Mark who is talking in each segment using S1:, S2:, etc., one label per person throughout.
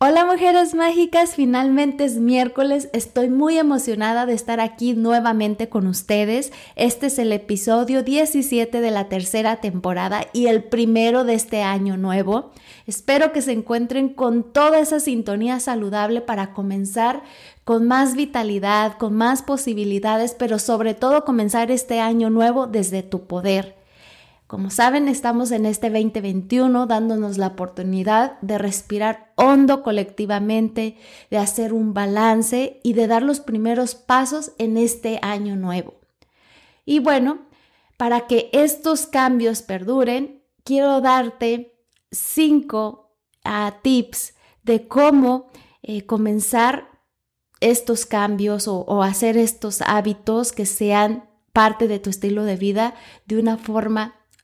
S1: Hola mujeres mágicas, finalmente es miércoles, estoy muy emocionada de estar aquí nuevamente con ustedes. Este es el episodio 17 de la tercera temporada y el primero de este año nuevo. Espero que se encuentren con toda esa sintonía saludable para comenzar con más vitalidad, con más posibilidades, pero sobre todo comenzar este año nuevo desde tu poder. Como saben, estamos en este 2021 dándonos la oportunidad de respirar hondo colectivamente, de hacer un balance y de dar los primeros pasos en este año nuevo. Y bueno, para que estos cambios perduren, quiero darte cinco ah, tips de cómo eh, comenzar estos cambios o hacer estos hábitos que sean parte de tu estilo de vida de una forma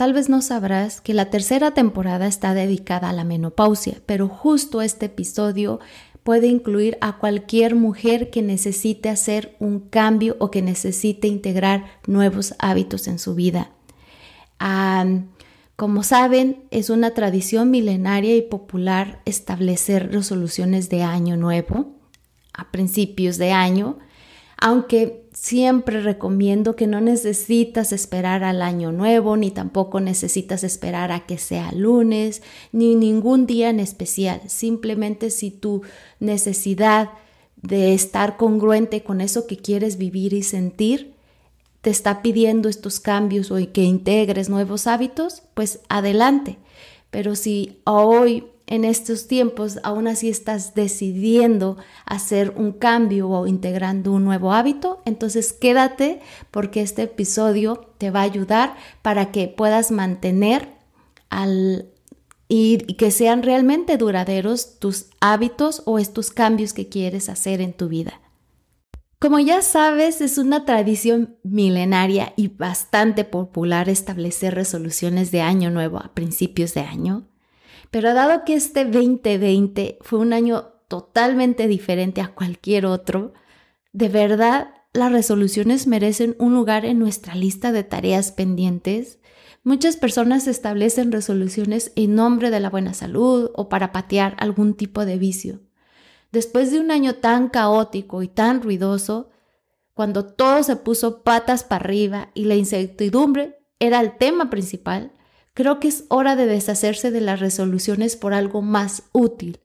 S1: Tal vez no sabrás que la tercera temporada está dedicada a la menopausia, pero justo este episodio puede incluir a cualquier mujer que necesite hacer un cambio o que necesite integrar nuevos hábitos en su vida. como saben, es una tradición milenaria y popular establecer resoluciones de año nuevo a principios de año aunque siempre recomiendo que no necesitas esperar al año nuevo, ni tampoco necesitas esperar a que sea lunes, ni ningún día en especial. Simplemente si tu necesidad de estar congruente con eso que quieres vivir y sentir, te está pidiendo estos cambios o que integres nuevos hábitos, pues adelante. Pero si hoy en estos tiempos aún así estás decidiendo hacer un cambio o integrando un nuevo hábito, entonces quédate porque este episodio te va a ayudar para que puedas mantener al, y, que sean realmente duraderos tus hábitos o estos cambios que quieres hacer en tu vida. Como ya sabes, es una tradición milenaria y bastante popular establecer resoluciones de año nuevo a principios de año. Pero dado que este 2020 fue un año totalmente diferente a cualquier otro, de verdad las resoluciones merecen un lugar en nuestra lista de tareas pendientes. Muchas personas establecen resoluciones en nombre de la buena salud o para patear algún tipo de vicio. Después de un año tan caótico y tan ruidoso, cuando todo se puso patas para arriba y la incertidumbre era el tema principal, creo que es hora de deshacerse de las resoluciones por algo más útil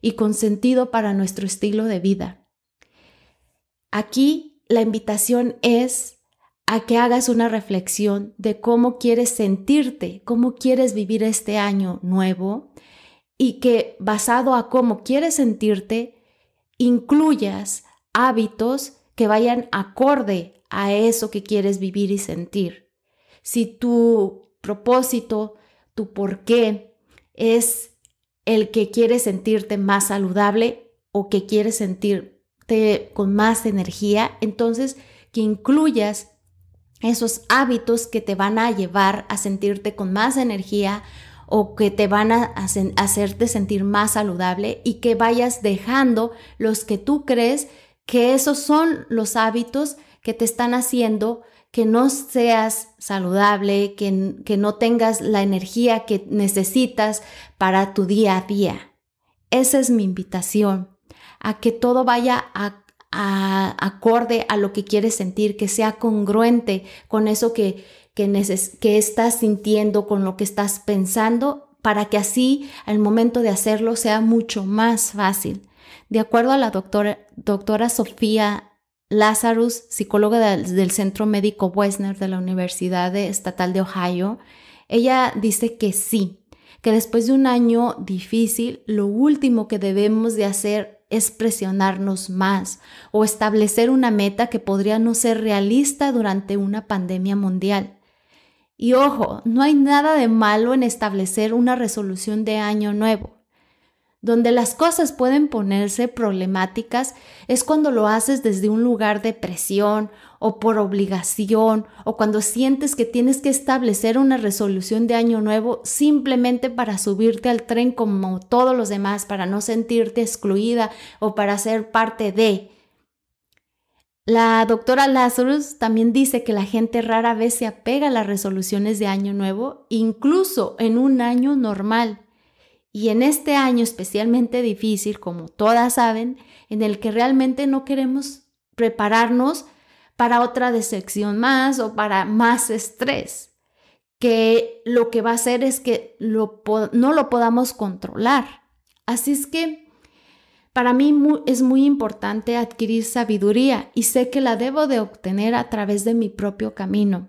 S1: y con sentido para nuestro estilo de vida. Aquí la invitación es a que hagas una reflexión de cómo quieres sentirte, cómo quieres vivir este año nuevo y que basado a cómo quieres sentirte, incluyas hábitos que vayan acorde a eso que quieres vivir y sentir. Si tu propósito, tu por qué es el que quieres sentirte más saludable o que quieres sentirte con más energía, entonces que incluyas esos hábitos que te van a llevar a sentirte con más energía o que te van a hacerte sentir más saludable y que vayas dejando los que tú crees que esos son los hábitos que te están haciendo que no seas saludable, que, que no tengas la energía que necesitas para tu día a día. Esa es mi invitación, a que todo vaya a, acorde a lo que quieres sentir, que sea congruente con eso que, que, que estás sintiendo, con lo que estás pensando, para que así al momento de hacerlo sea mucho más fácil. De acuerdo a la doctora, doctora Sofía Lazarus, psicóloga del, Centro Médico Wesner de la Universidad Estatal de Ohio, ella dice que sí, que después de un año difícil, lo último que debemos de hacer es presionarnos más o establecer una meta que podría no ser realista durante una pandemia mundial. Y ojo, no hay nada de malo en establecer una resolución de año nuevo. Donde las cosas pueden ponerse problemáticas es cuando lo haces desde un lugar de presión o por obligación o cuando sientes que tienes que establecer una resolución de año nuevo simplemente para subirte al tren como todos los demás, para no sentirte excluida o para ser parte de. La doctora Lazarus también dice que la gente rara vez se apega a las resoluciones de año nuevo, incluso en un año normal. Y en este año especialmente difícil, como todas saben, en el que realmente no queremos prepararnos para otra decepción más o para más estrés, que lo que va a hacer es que no lo podamos controlar. Así es que para mí es muy importante adquirir sabiduría y sé que la debo de obtener a través de mi propio camino.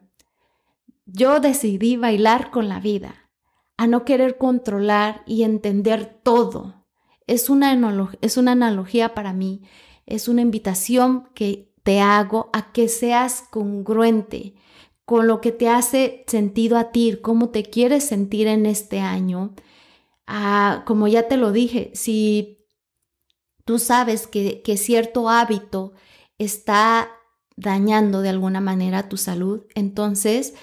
S1: Yo decidí bailar con la vida a no querer controlar y entender todo. Es una, es una analogía para mí, es una invitación que te hago a que seas congruente con lo que te hace sentido a ti, cómo te quieres sentir en este año. Ah, como ya te lo dije, si tú sabes que, que cierto hábito está dañando de alguna manera tu salud, entonces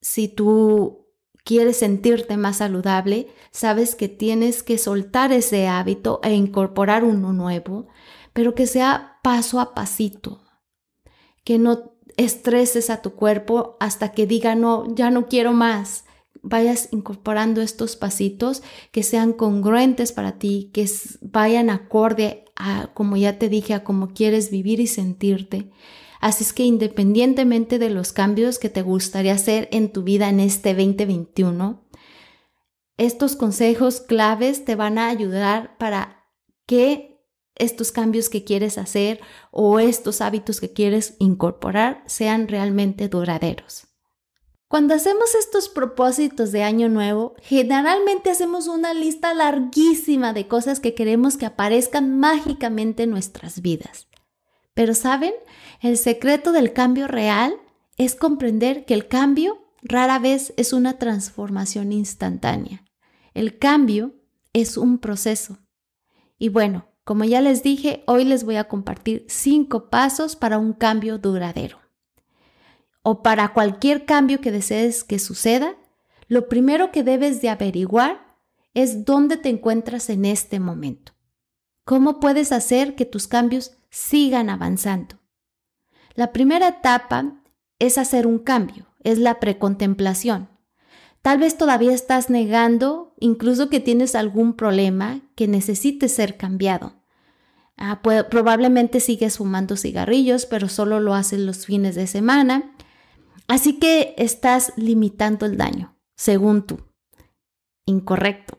S1: si tú quieres sentirte más saludable, sabes que tienes que soltar ese hábito e incorporar uno nuevo, pero que sea paso a pasito, que no estreses a tu cuerpo hasta que diga no, ya no quiero más. Vayas incorporando estos pasitos que sean congruentes para ti, que vayan acorde a, como ya te dije, a cómo quieres vivir y sentirte Así es que independientemente de los cambios que te gustaría hacer en tu vida en este 2021, estos consejos claves te van a ayudar para que estos cambios que quieres hacer o estos hábitos que quieres incorporar sean realmente duraderos. Cuando hacemos estos propósitos de año nuevo, generalmente hacemos una lista larguísima de cosas que queremos que aparezcan mágicamente en nuestras vidas. Pero ¿saben? El secreto del cambio real es comprender que el cambio rara vez es una transformación instantánea. El cambio es un proceso. Y bueno, como ya les dije, hoy les voy a compartir cinco pasos para un cambio duradero. O para cualquier cambio que desees que suceda, lo primero que debes de averiguar es dónde te encuentras en este momento. ¿Cómo puedes hacer que tus cambios sigan avanzando. La primera etapa es hacer un cambio, es la precontemplación. Tal vez todavía estás negando, incluso que tienes algún problema que necesite ser cambiado. Ah, probablemente sigues fumando cigarrillos, pero solo lo haces los fines de semana. Así que estás limitando el daño, según tú. Incorrecto.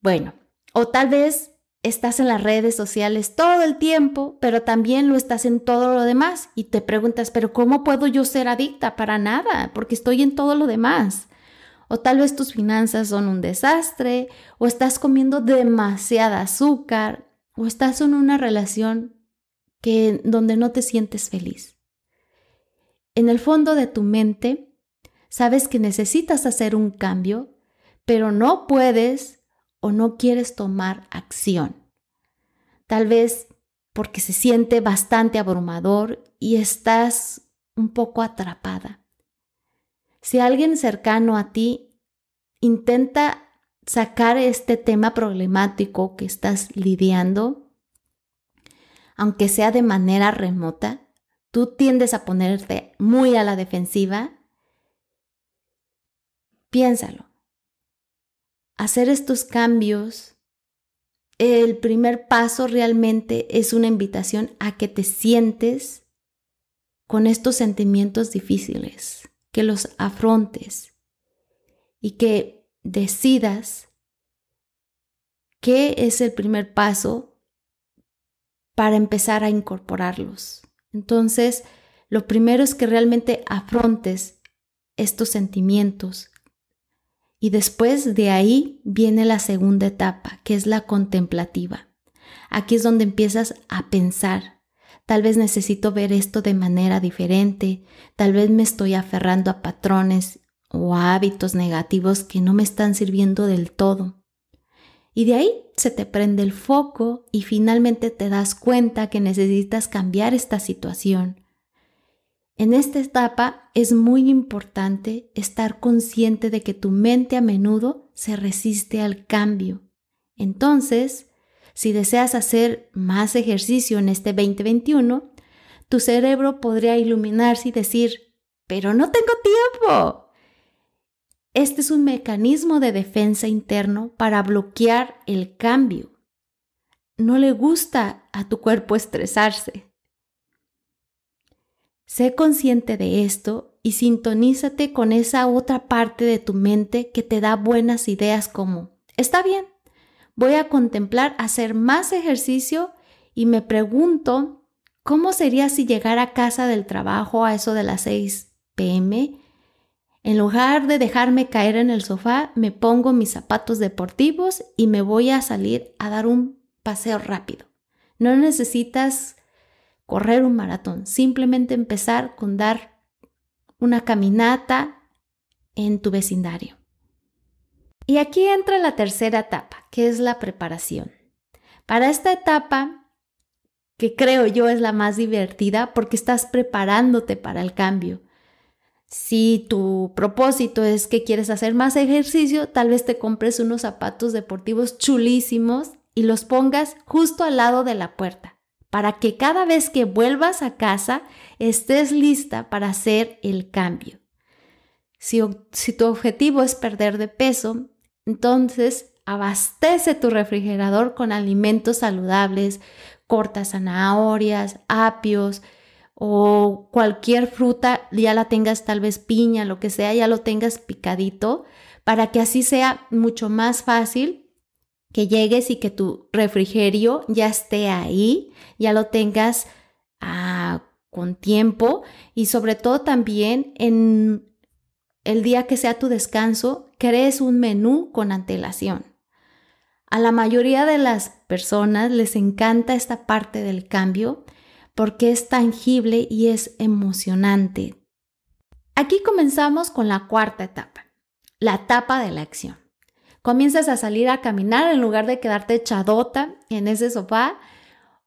S1: Bueno, o tal vez estás en las redes sociales todo el tiempo, pero también lo estás en todo lo demás y te preguntas, pero ¿cómo puedo yo ser adicta? Para nada, porque estoy en todo lo demás. O tal vez tus finanzas son un desastre, o estás comiendo demasiada azúcar, o estás en una relación que donde no te sientes feliz. En el fondo de tu mente, sabes que necesitas hacer un cambio, pero no puedes o no quieres tomar acción. Tal vez porque se siente bastante abrumador y estás un poco atrapada. Si alguien cercano a ti intenta sacar este tema problemático que estás lidiando, aunque sea de manera remota, tú tiendes a ponerte muy a la defensiva, piénsalo hacer estos cambios, el primer paso realmente es una invitación a que te sientes con estos sentimientos difíciles, que los afrontes y que decidas qué es el primer paso para empezar a incorporarlos. Entonces, lo primero es que realmente afrontes estos sentimientos Y después de ahí viene la segunda etapa, que es la contemplativa. Aquí es donde empiezas a pensar. Tal vez necesito ver esto de manera diferente, tal vez me estoy aferrando a patrones o a hábitos negativos que no me están sirviendo del todo. Y de ahí se te prende el foco y finalmente te das cuenta que necesitas cambiar esta situación. En esta etapa es muy importante estar consciente de que tu mente a menudo se resiste al cambio. Entonces, si deseas hacer más ejercicio en este 2021, tu cerebro podría iluminarse y decir, pero no tengo tiempo. Este es un mecanismo de defensa interno para bloquear el cambio. No le gusta a tu cuerpo estresarse. Sé consciente de esto y sintonízate con esa otra parte de tu mente que te da buenas ideas como, está bien, voy a contemplar hacer más ejercicio y me pregunto cómo sería si llegara a casa del trabajo a eso de las 6 pm. En lugar de dejarme caer en el sofá, me pongo mis zapatos deportivos y me voy a salir a dar un paseo rápido. No necesitas correr un maratón, simplemente empezar con dar una caminata en tu vecindario. Y aquí entra la tercera etapa, que es la preparación. Para esta etapa, que creo yo es la más divertida porque estás preparándote para el cambio. Si tu propósito es que quieres hacer más ejercicio, tal vez te compres unos zapatos deportivos chulísimos y los pongas justo al lado de la puerta, para que cada vez que vuelvas a casa estés lista para hacer el cambio. Si, tu objetivo es perder de peso, entonces, abastece tu refrigerador con alimentos saludables, cortas zanahorias, apios o cualquier fruta, ya la tengas tal vez piña, lo que sea, ya lo tengas picadito, para que así sea mucho más fácil que llegues y que tu refrigerio ya esté ahí, ya lo tengas ah, con tiempo y sobre todo también en el día que sea tu descanso, crees un menú con antelación. A la mayoría de las personas les encanta esta parte del cambio porque es tangible y es emocionante. Aquí comenzamos con la cuarta etapa, la etapa de la acción. Comienzas a salir a caminar en lugar de quedarte echadota en ese sofá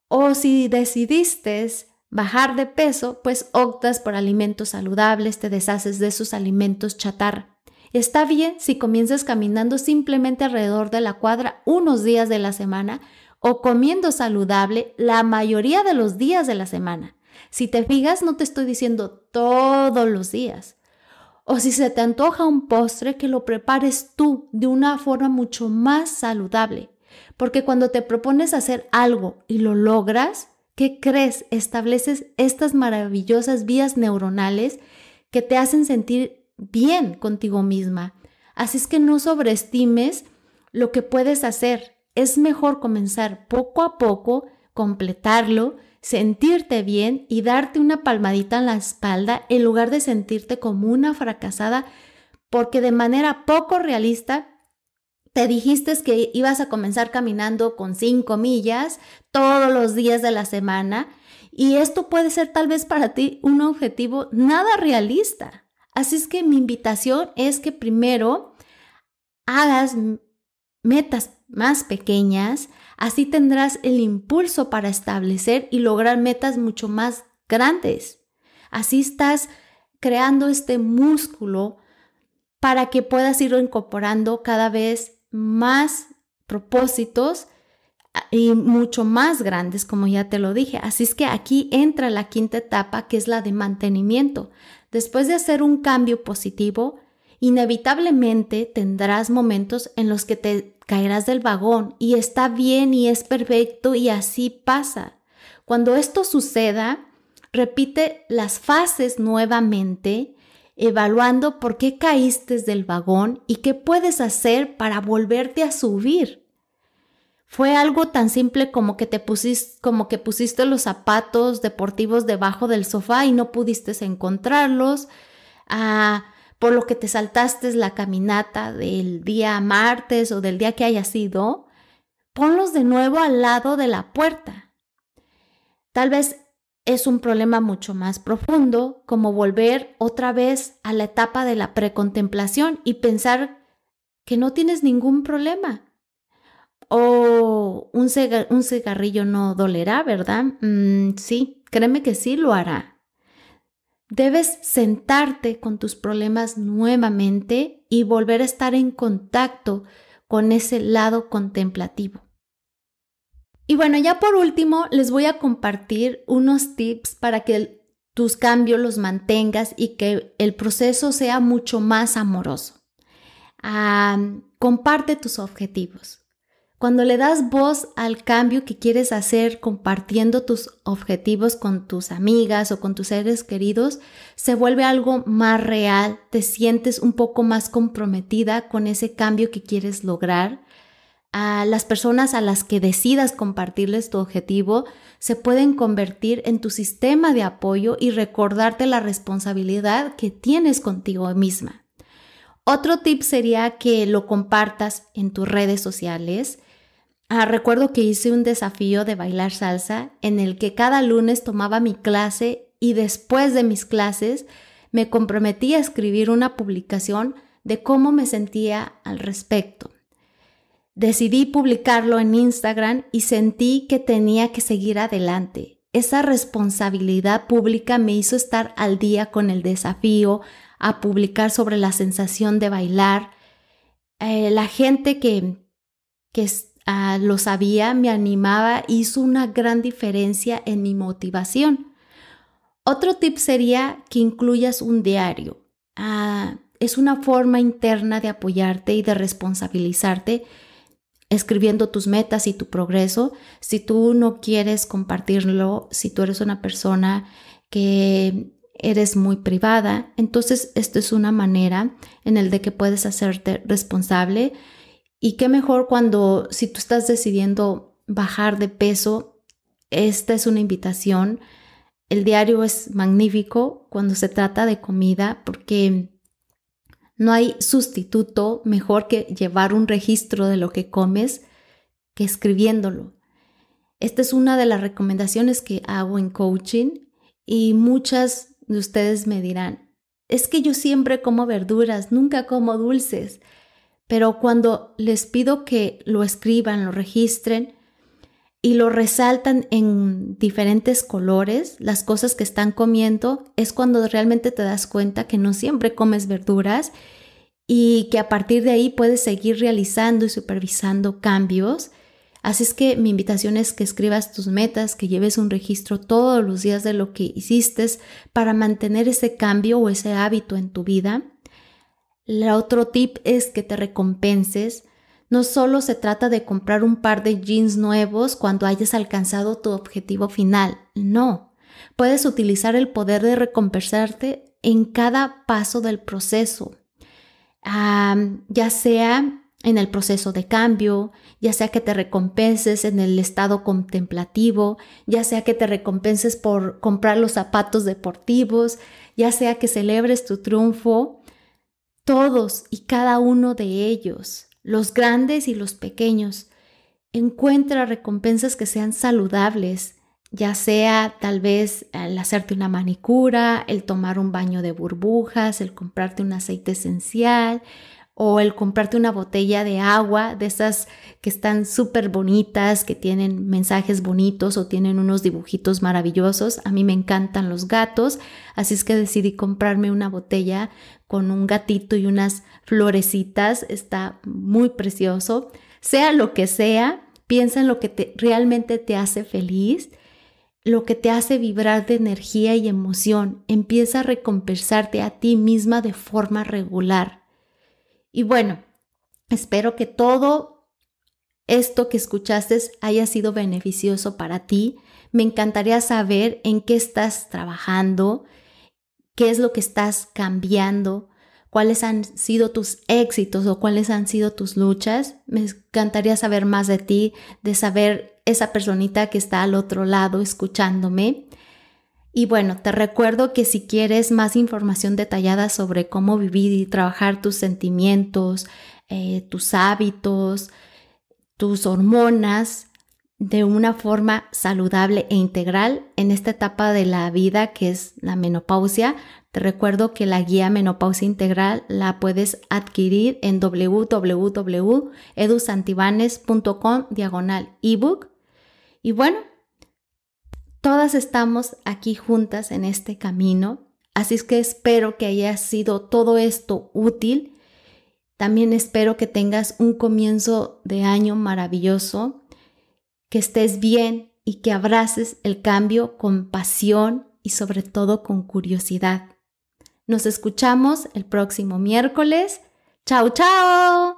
S1: o si decidiste bajar de peso, pues optas por alimentos saludables, te deshaces de esos alimentos chatarra. Está bien si comienzas caminando simplemente alrededor de la cuadra unos días de la semana o comiendo saludable la mayoría de los días de la semana. Si te fijas, no te estoy diciendo todos los días. O si se te antoja un postre, que lo prepares tú de una forma mucho más saludable. Porque cuando te propones hacer algo y lo logras, ¿Qué crees? Estableces estas maravillosas vías neuronales que te hacen sentir bien contigo misma. Así es que no sobreestimes lo que puedes hacer. Es mejor comenzar poco a poco, completarlo, sentirte bien y darte una palmadita en la espalda en lugar de sentirte como una fracasada porque de manera poco realista te dijiste que ibas a comenzar caminando con cinco millas todos los días de la semana y esto puede ser tal vez para ti un objetivo nada realista. Así es que mi invitación es que primero hagas metas más pequeñas, así tendrás el impulso para establecer y lograr metas mucho más grandes. Así estás creando este músculo para que puedas ir incorporando cada vez más propósitos ah, y mucho más grandes, como ya te lo dije. Así es que aquí entra la quinta etapa, que es la de mantenimiento. Después de hacer un cambio positivo, inevitablemente tendrás momentos en los que te caerás del vagón y está bien y es perfecto y así pasa. Cuando esto suceda, repite las fases nuevamente evaluando por qué caíste del vagón y qué puedes hacer para volverte a subir. Fue algo tan simple como que te pusiste, como que pusiste los zapatos deportivos debajo del sofá y no pudiste encontrarlos. Ah, por lo que te saltaste la caminata del día martes o del día que haya sido, ponlos de nuevo al lado de la puerta. Tal vez es un problema mucho más profundo, como volver otra vez a la etapa de la precontemplación y pensar que no tienes ningún problema. O un, cigarrillo no dolerá, ¿verdad? Mm, sí, créeme que sí lo hará. Debes sentarte con tus problemas nuevamente y volver a estar en contacto con ese lado contemplativo. Y bueno, ya por último, les voy a compartir unos tips para que tus cambios los mantengas y que el proceso sea mucho más amoroso. comparte tus objetivos. Cuando le das voz al cambio que quieres hacer compartiendo tus objetivos con tus amigas o con tus seres queridos, se vuelve algo más real, te sientes un poco más comprometida con ese cambio que quieres lograr. A las personas a las que decidas compartirles tu objetivo se pueden convertir en tu sistema de apoyo y recordarte la responsabilidad que tienes contigo misma. Otro tip sería que lo compartas en tus redes sociales Ah, recuerdo que hice un desafío de bailar salsa en el que cada lunes tomaba mi clase y después de mis clases me comprometí a escribir una publicación de cómo me sentía al respecto. Decidí publicarlo en Instagram y sentí que tenía que seguir adelante. Esa responsabilidad pública me hizo estar al día con el desafío, a publicar sobre la sensación de bailar. Eh, la gente que, que Ah, lo sabía, me animaba, hizo una gran diferencia en mi motivación. Otro tip sería que incluyas un diario. Ah, es una forma interna de apoyarte y de responsabilizarte escribiendo tus metas y tu progreso. Si tú no quieres compartirlo, si tú eres una persona que eres muy privada, entonces esto es una manera en el de que puedes hacerte responsable y qué mejor cuando si tú estás decidiendo bajar de peso, esta es una invitación. El diario es magnífico cuando se trata de comida porque no hay sustituto mejor que llevar un registro de lo que comes que escribiéndolo. Esta es una de las recomendaciones que hago en coaching y muchas de ustedes me dirán, es que yo siempre como verduras, nunca como dulces. Pero cuando les pido que lo escriban, lo registren y lo resaltan en diferentes colores, las cosas que están comiendo, es cuando realmente te das cuenta que no siempre comes verduras y que a partir de ahí puedes seguir realizando y supervisando cambios. Así es que mi invitación es que escribas tus metas, que lleves un registro todos los días de lo que hiciste para mantener ese cambio o ese hábito en tu vida. El otro tip es que te recompenses. No solo se trata de comprar un par de jeans nuevos cuando hayas alcanzado tu objetivo final, no. Puedes utilizar el poder de recompensarte en cada paso del proceso, ya sea en el proceso de cambio, ya sea que te recompenses en el estado contemplativo, ya sea que te recompenses por comprar los zapatos deportivos, ya sea que celebres tu triunfo todos y cada uno de ellos, los grandes y los pequeños. Encuentra recompensas que sean saludables, ya sea tal vez el hacerte una manicura, el tomar un baño de burbujas, el comprarte un aceite esencial o el comprarte una botella de agua, de esas que están súper bonitas, que tienen mensajes bonitos o tienen unos dibujitos maravillosos. A mí me encantan los gatos, así es que decidí comprarme una botella con un gatito y unas florecitas. Está muy precioso. Sea lo que sea, piensa en lo que te, realmente te hace feliz lo que te hace vibrar de energía y emoción, empieza a recompensarte a ti misma de forma regular. Y bueno, espero que todo esto que escuchaste haya sido beneficioso para ti. Me encantaría saber en qué estás trabajando, qué es lo que estás cambiando, cuáles han sido tus éxitos o cuáles han sido tus luchas. Me encantaría saber más de ti, de saber esa personita que está al otro lado escuchándome. Y bueno, te recuerdo que si quieres más información detallada sobre cómo vivir y trabajar tus sentimientos, eh, tus hábitos, tus hormonas de una forma saludable e integral en esta etapa de la vida que es la menopausia, te recuerdo que la guía Menopausia Integral la puedes adquirir en www.edusantibanes.com diagonal ebook. Y bueno, todas estamos aquí juntas en este camino, así es que espero que haya sido todo esto útil. También espero que tengas un comienzo de año maravilloso, que estés bien y que abraces el cambio con pasión y sobre todo con curiosidad. Nos escuchamos el próximo miércoles. ¡Chao, chao!